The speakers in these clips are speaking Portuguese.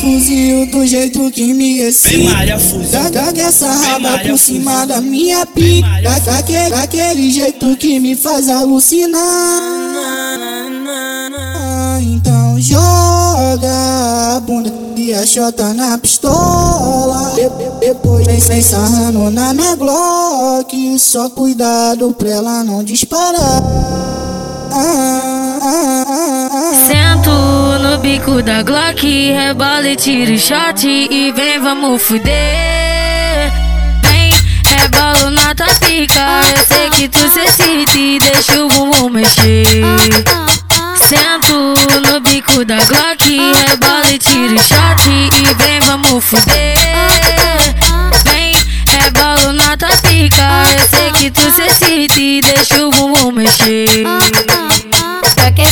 Fuzil do jeito que me excita. Joga essa raba por cima da minha pica. Daquele, daquele jeito que me faz alucinar. Ah, Então joga a bunda e a chota na pistola. De- Depois vem, vem sarrando na minha Glock. Só cuidado pra ela não disparar. Ah, ah, ah, ah. Sento no bico da Glock, rebola e tiro shot e vem, vamos fuder. Vem, rebolo na tua pica, eu sei que tu se excita e deixa o bumbum mexer. Sento no bico da Glock, rebola e tiro shot e vem, vamos fuder. Vem, rebolo na tua pica, eu sei que tu se excita e deixa o bumbum mexer.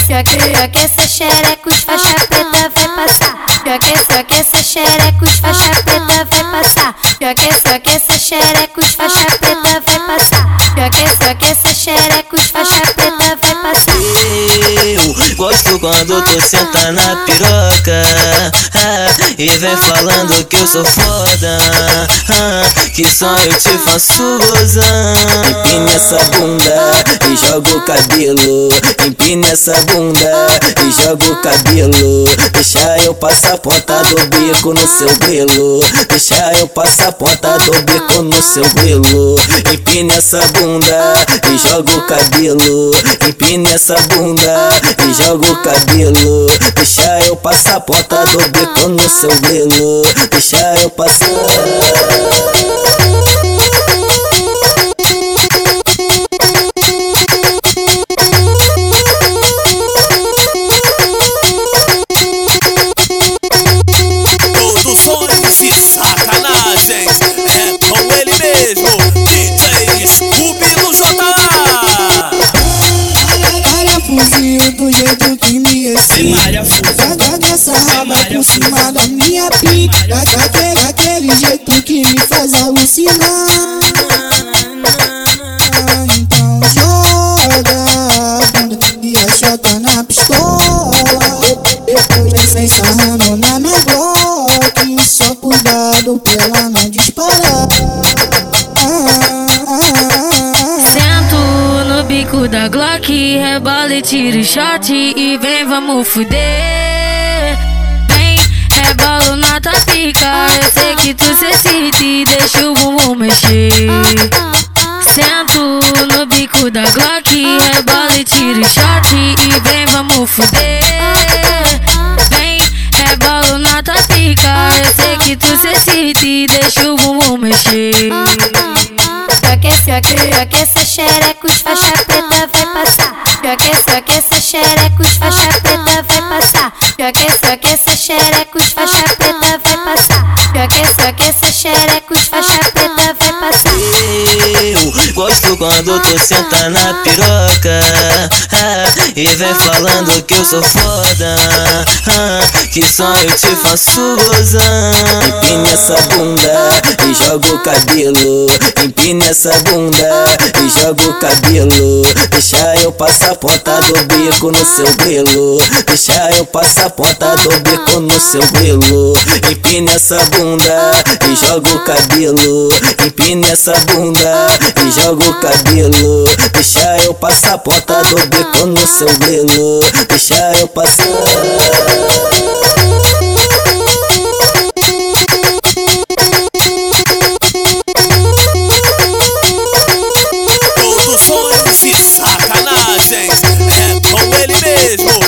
Aquece, aquece, aquece xerecos, faixa preta vai passar. Aquece, aquece xerecos, faixa preta vai passar. Aquece, aquece xerecos, faixa preta vai passar. Aquece, aquece gosto quando tu senta na piroca ah, E vem falando que eu sou foda ah, Que só eu te faço gozar. Empina essa bunda e joga o cabelo Empina essa bunda e joga o cabelo. Deixa eu passar a ponta do bico no seu grelo Deixa eu passar a ponta do bico no seu grelo Empina essa bunda e joga o cabelo Empina essa bunda e joga o cabelo. Deixa eu passar a ponta do bico no seu grelo Deixa eu passar. Produções e sacanagens é com ele mesmo, DJ Scooby no JA. Fuzil do jeito que Joga essa raba por cima da minha pica. Daquele, daquele jeito que me faz alucinar. Então joga a bunda e a chota na pistola. De- Depois vem, sarrando na minha Glock. Só cuidado pra ela não disparar. Da Glock, rebola e tiro shot e vem, vamos fuder. Vem, rebolo na tua pica, eu sei que tu se excita e deixa o bumbum mexer. Sento no bico da Glock, rebola e tiro shot e vem, vamos fuder. Vem, rebolo na tua pica, eu sei que tu se e deixa o bumbum mexer. Aquece, aquece, aquece xerecos, faixa preta vai passar. Aquece, aquece xerecos, faixa preta vai passar. Aquece, aquece xerecos, faixa preta vai passar. Aquece, aquece xerecos, faixa preta quando tu senta na piroca E vem falando que eu sou foda Que só eu te faço gozar. Empina essa bunda e joga o cabelo Empina essa bunda e joga o cabelo. Deixa eu passar a ponta do bico no seu grelo Deixa eu passar a ponta do bico no seu grelo Empina essa bunda e joga o cabelo Empina essa bunda e joga o cabelo. Deixa eu passar a ponta do bico no seu grilo. Deixa eu passar. Produções e sacanagens É com ele mesmo.